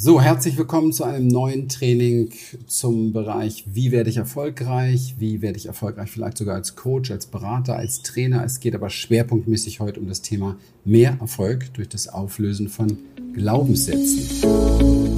So, herzlich willkommen zu einem neuen Training zum Bereich, wie werde ich erfolgreich, wie werde ich erfolgreich vielleicht sogar als Coach, als Berater, als Trainer. Es geht aber schwerpunktmäßig heute um das Thema mehr Erfolg durch das Auflösen von Glaubenssätzen.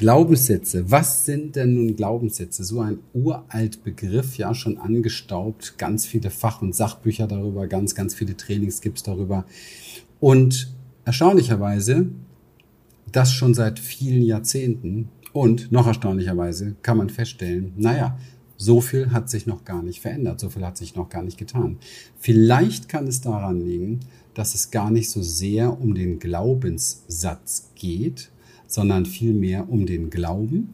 Glaubenssätze. Was sind denn nun Glaubenssätze? So ein uralt Begriff, ja, schon angestaubt. Ganz viele Fach- und Sachbücher darüber, ganz, ganz viele Trainings gibt's darüber. Und erstaunlicherweise, das schon seit vielen Jahrzehnten. Und noch erstaunlicherweise kann man feststellen, naja, so viel hat sich noch gar nicht verändert, so viel hat sich noch gar nicht getan. Vielleicht kann es daran liegen, dass es gar nicht so sehr um den Glaubenssatz geht, sondern vielmehr um den Glauben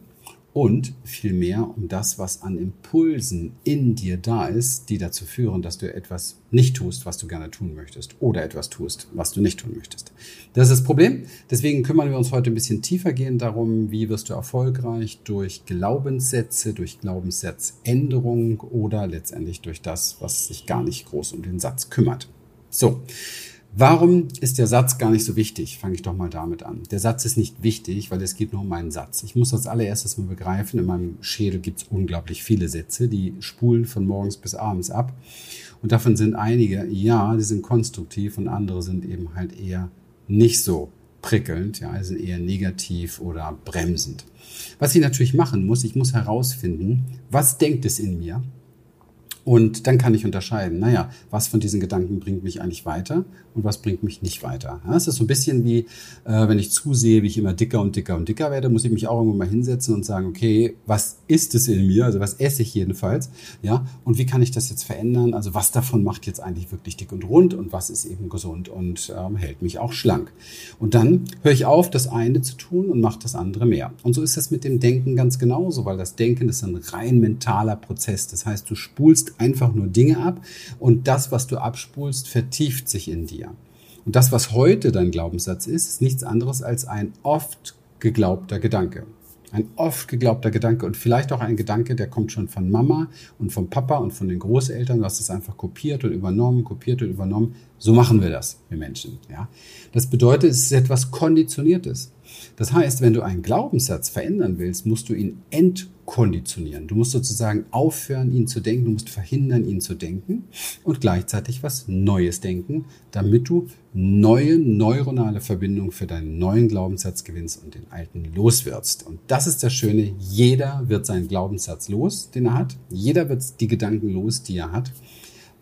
und vielmehr um das, was an Impulsen in dir da ist, die dazu führen, dass du etwas nicht tust, was du gerne tun möchtest oder etwas tust, was du nicht tun möchtest. Das ist das Problem. Deswegen kümmern wir uns heute ein bisschen tiefer gehen darum, wie wirst du erfolgreich durch Glaubenssätze, durch Glaubenssatzänderung oder letztendlich durch das, was sich gar nicht groß um den Satz kümmert. So. Warum ist der Satz gar nicht so wichtig? Fange ich doch mal damit an. Der Satz ist nicht wichtig, weil es geht nur um einen Satz. Ich muss als allererstes mal begreifen, in meinem Schädel gibt es unglaublich viele Sätze, die spulen von morgens bis abends ab. Und davon sind einige, ja, die sind konstruktiv und andere sind eben halt eher nicht so prickelnd, ja, also eher negativ oder bremsend. Was ich natürlich machen muss, ich muss herausfinden, was denkt es in mir und dann kann ich unterscheiden, naja, was von diesen Gedanken bringt mich eigentlich weiter und was bringt mich nicht weiter. Ja, es ist so ein bisschen wie, äh, wenn ich zusehe, wie ich immer dicker und dicker und dicker werde, muss ich mich auch irgendwo mal hinsetzen und sagen, okay, was ist es in mir? Also was esse ich jedenfalls? Ja, und wie kann ich das jetzt verändern? Also was davon macht jetzt eigentlich wirklich dick und rund und was ist eben gesund und ähm, hält mich auch schlank? Und dann höre ich auf, das eine zu tun und mache das andere mehr. Und so ist es mit dem Denken ganz genauso, weil das Denken ist ein rein mentaler Prozess. Das heißt, du spulst einfach nur Dinge ab und das, was du abspulst, vertieft sich in dir. Und das, was heute dein Glaubenssatz ist, ist nichts anderes als ein oft geglaubter Gedanke. Ein oft geglaubter Gedanke und vielleicht auch ein Gedanke, der kommt schon von Mama und vom Papa und von den Großeltern. Du hast es einfach kopiert und übernommen, kopiert und übernommen. So machen wir das, wir Menschen. Ja? Das bedeutet, es ist etwas Konditioniertes. Das heißt, wenn du einen Glaubenssatz verändern willst, musst du ihn entkonditionieren. Du musst sozusagen aufhören, ihn zu denken, du musst verhindern, ihn zu denken und gleichzeitig was Neues denken, damit du neue neuronale Verbindungen für deinen neuen Glaubenssatz gewinnst und den alten loswirst. Und das ist das Schöne, jeder wird seinen Glaubenssatz los, den er hat. Jeder wird die Gedanken los, die er hat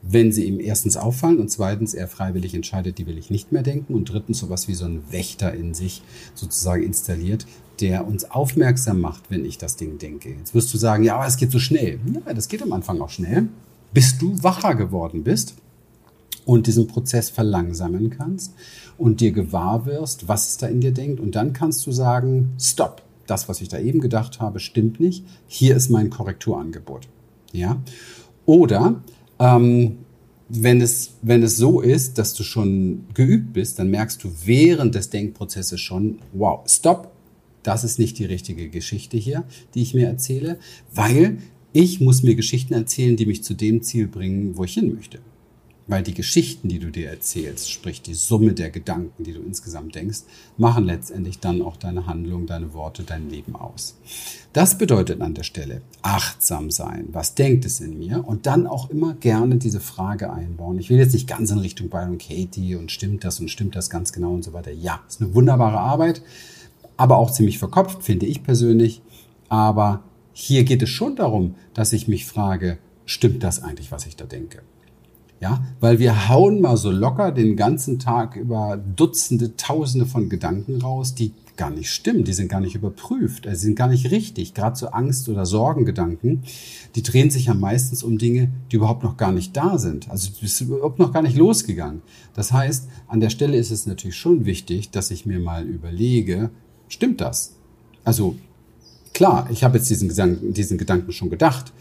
wenn sie ihm erstens auffallen und zweitens er freiwillig entscheidet, die will ich nicht mehr denken und drittens sowas wie so ein Wächter in sich sozusagen installiert, der uns aufmerksam macht, wenn ich das Ding denke. Jetzt wirst du sagen, ja, aber es geht so schnell. Ja, das geht am Anfang auch schnell, bis du wacher geworden bist und diesen Prozess verlangsamen kannst und dir gewahr wirst, was es da in dir denkt und dann kannst du sagen, stopp, das, was ich da eben gedacht habe, stimmt nicht. Hier ist mein Korrekturangebot. Ja? Oder ähm, wenn es, wenn es so ist, dass du schon geübt bist, dann merkst du während des Denkprozesses schon, wow, stopp, das ist nicht die richtige Geschichte hier, die ich mir erzähle, weil ich muss mir Geschichten erzählen, die mich zu dem Ziel bringen, wo ich hin möchte. Weil die Geschichten, die du dir erzählst, sprich die Summe der Gedanken, die du insgesamt denkst, machen letztendlich dann auch deine Handlung, deine Worte, dein Leben aus. Das bedeutet an der Stelle achtsam sein. Was denkt es in mir? Und dann auch immer gerne diese Frage einbauen. Ich will jetzt nicht ganz in Richtung Byron Katie und stimmt das und stimmt das ganz genau und so weiter. Ja, ist eine wunderbare Arbeit, aber auch ziemlich verkopft, finde ich persönlich. Aber hier geht es schon darum, dass ich mich frage, stimmt das eigentlich, was ich da denke? Ja, weil wir hauen mal so locker den ganzen Tag über Dutzende, Tausende von Gedanken raus, die gar nicht stimmen, die sind gar nicht überprüft, also sind gar nicht richtig. Gerade so Angst- oder Sorgengedanken, die drehen sich ja meistens um Dinge, die überhaupt noch gar nicht da sind. Also es ist überhaupt noch gar nicht losgegangen. Das heißt, an der Stelle ist es natürlich schon wichtig, dass ich mir mal überlege, stimmt das? Also klar, ich habe jetzt diesen, diesen Gedanken schon gedacht,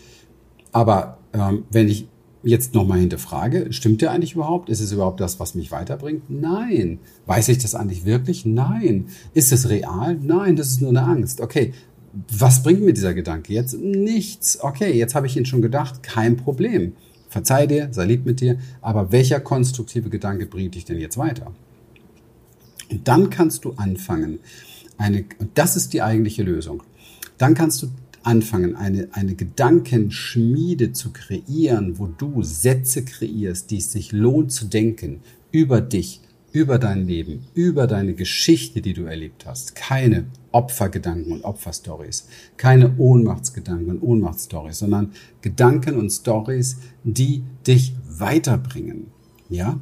aber ähm, wenn ich jetzt nochmal hinterfrage, stimmt der eigentlich überhaupt? Ist es überhaupt das, was mich weiterbringt? Nein. Weiß ich das eigentlich wirklich? Nein. Ist es real? Nein, das ist nur eine Angst. Okay, was bringt mir dieser Gedanke jetzt? Nichts. Okay, jetzt habe ich ihn schon gedacht, kein Problem. Verzeih dir, sei lieb mit dir, aber welcher konstruktive Gedanke bringt dich denn jetzt weiter? Und dann kannst du anfangen, eine, und das ist die eigentliche Lösung. Dann kannst du anfangen, eine, eine Gedankenschmiede zu kreieren, wo du Sätze kreierst, die es sich lohnt zu denken über dich, über dein Leben, über deine Geschichte, die du erlebt hast. Keine Opfergedanken und Opferstories, keine Ohnmachtsgedanken und Ohnmachtsstories, sondern Gedanken und Stories, die dich weiterbringen. Ja?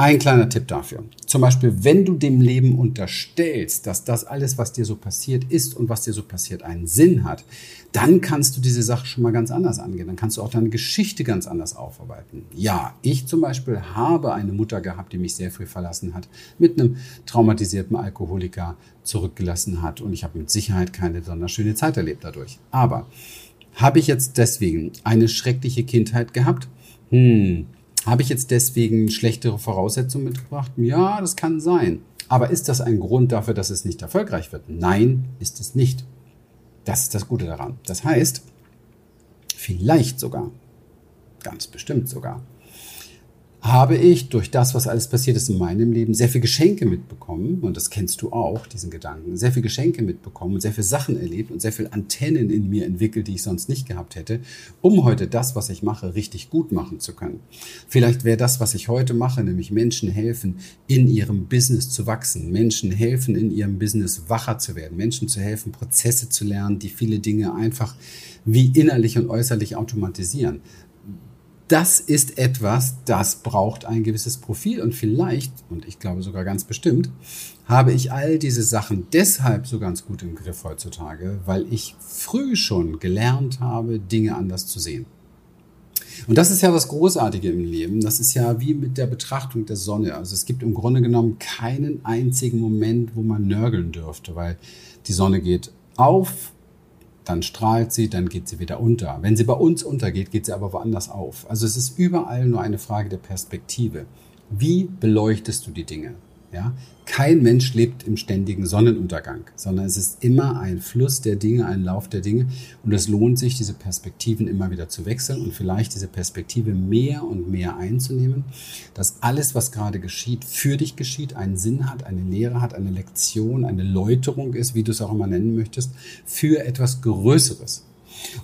Ein kleiner Tipp dafür. Zum Beispiel, wenn du dem Leben unterstellst, dass das alles, was dir so passiert ist und was dir so passiert, einen Sinn hat, dann kannst du diese Sache schon mal ganz anders angehen. Dann kannst du auch deine Geschichte ganz anders aufarbeiten. Ja, ich zum Beispiel habe eine Mutter gehabt, die mich sehr früh verlassen hat, mit einem traumatisierten Alkoholiker zurückgelassen hat und ich habe mit Sicherheit keine besonders schöne Zeit erlebt dadurch. Aber habe ich jetzt deswegen eine schreckliche Kindheit gehabt? Hm, habe ich jetzt deswegen schlechtere Voraussetzungen mitgebracht? Ja, das kann sein. Aber ist das ein Grund dafür, dass es nicht erfolgreich wird? Nein, ist es nicht. Das ist das Gute daran. Das heißt, vielleicht sogar, ganz bestimmt sogar, habe ich durch das, was alles passiert ist in meinem Leben, sehr viel Geschenke mitbekommen. Und das kennst du auch, diesen Gedanken. Sehr viel Geschenke mitbekommen und sehr viel Sachen erlebt und sehr viel Antennen in mir entwickelt, die ich sonst nicht gehabt hätte, um heute das, was ich mache, richtig gut machen zu können. Vielleicht wäre das, was ich heute mache, nämlich Menschen helfen, in ihrem Business zu wachsen, Menschen helfen, in ihrem Business wacher zu werden, Menschen zu helfen, Prozesse zu lernen, die viele Dinge einfach wie innerlich und äußerlich automatisieren das ist etwas, das braucht ein gewisses Profil und vielleicht, und ich glaube sogar ganz bestimmt, habe ich all diese Sachen deshalb so ganz gut im Griff heutzutage, weil ich früh schon gelernt habe, Dinge anders zu sehen. Und das ist ja das Großartige im Leben. Das ist ja wie mit der Betrachtung der Sonne. Also es gibt im Grunde genommen keinen einzigen Moment, wo man nörgeln dürfte, weil die Sonne geht auf, dann strahlt sie, dann geht sie wieder unter. Wenn sie bei uns untergeht, geht sie aber woanders auf. Also es ist überall nur eine Frage der Perspektive. Wie beleuchtest du die Dinge? Ja? Kein Mensch lebt im ständigen Sonnenuntergang, sondern es ist immer ein Fluss der Dinge, ein Lauf der Dinge. Und es lohnt sich, diese Perspektiven immer wieder zu wechseln und vielleicht diese Perspektive mehr und mehr einzunehmen, dass alles, was gerade geschieht, für dich geschieht, einen Sinn hat, eine Lehre hat, eine Lektion, eine Läuterung ist, wie du es auch immer nennen möchtest, für etwas Größeres.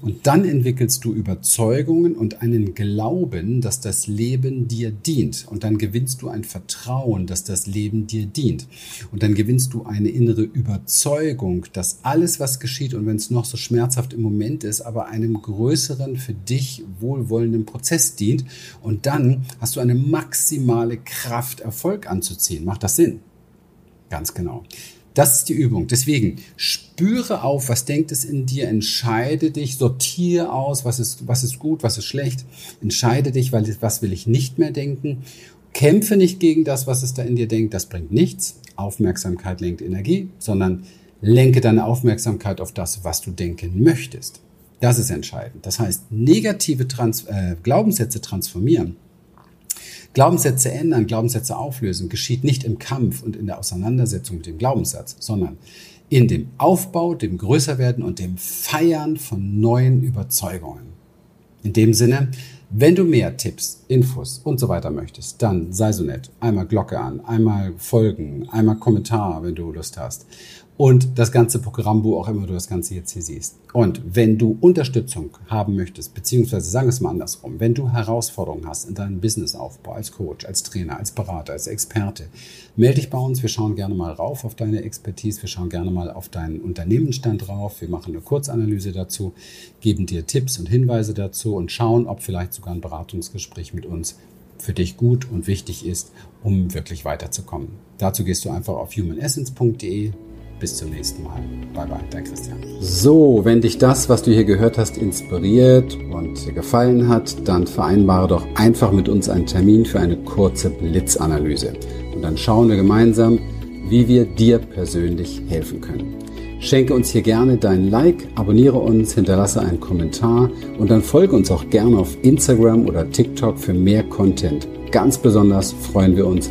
Und dann entwickelst du Überzeugungen und einen Glauben, dass das Leben dir dient. Und dann gewinnst du ein Vertrauen, dass das Leben dir dient. Und dann gewinnst du eine innere Überzeugung, dass alles, was geschieht, und wenn es noch so schmerzhaft im Moment ist, aber einem größeren, für dich wohlwollenden Prozess dient. Und dann hast du eine maximale Kraft, Erfolg anzuziehen. Macht das Sinn? Ganz genau. Das ist die Übung. Deswegen spüre auf, was denkt es in dir, entscheide dich, sortiere aus, was ist, was ist gut, was ist schlecht, entscheide dich, weil, was will ich nicht mehr denken. Kämpfe nicht gegen das, was es da in dir denkt, das bringt nichts. Aufmerksamkeit lenkt Energie, sondern lenke deine Aufmerksamkeit auf das, was du denken möchtest. Das ist entscheidend. Das heißt, negative Trans äh, Glaubenssätze transformieren Glaubenssätze ändern, Glaubenssätze auflösen geschieht nicht im Kampf und in der Auseinandersetzung mit dem Glaubenssatz, sondern in dem Aufbau, dem Größerwerden und dem Feiern von neuen Überzeugungen. In dem Sinne, wenn du mehr Tipps, Infos und so weiter möchtest, dann sei so nett. Einmal Glocke an, einmal folgen, einmal Kommentar, wenn du Lust hast und das ganze Programm, wo auch immer du das Ganze jetzt hier siehst. Und wenn du Unterstützung haben möchtest, beziehungsweise sagen wir es mal andersrum, wenn du Herausforderungen hast in deinem Businessaufbau als Coach, als Trainer, als Berater, als Experte, melde dich bei uns. Wir schauen gerne mal rauf auf deine Expertise. Wir schauen gerne mal auf deinen Unternehmensstand drauf. Wir machen eine Kurzanalyse dazu, geben dir Tipps und Hinweise dazu und schauen, ob vielleicht sogar ein Beratungsgespräch mit uns für dich gut und wichtig ist, um wirklich weiterzukommen. Dazu gehst du einfach auf humanessence.de. Bis zum nächsten Mal. Bye bye, dein Christian. So, wenn dich das, was du hier gehört hast, inspiriert und gefallen hat, dann vereinbare doch einfach mit uns einen Termin für eine kurze Blitzanalyse. Und dann schauen wir gemeinsam, wie wir dir persönlich helfen können. Schenke uns hier gerne dein Like, abonniere uns, hinterlasse einen Kommentar und dann folge uns auch gerne auf Instagram oder TikTok für mehr Content. Ganz besonders freuen wir uns,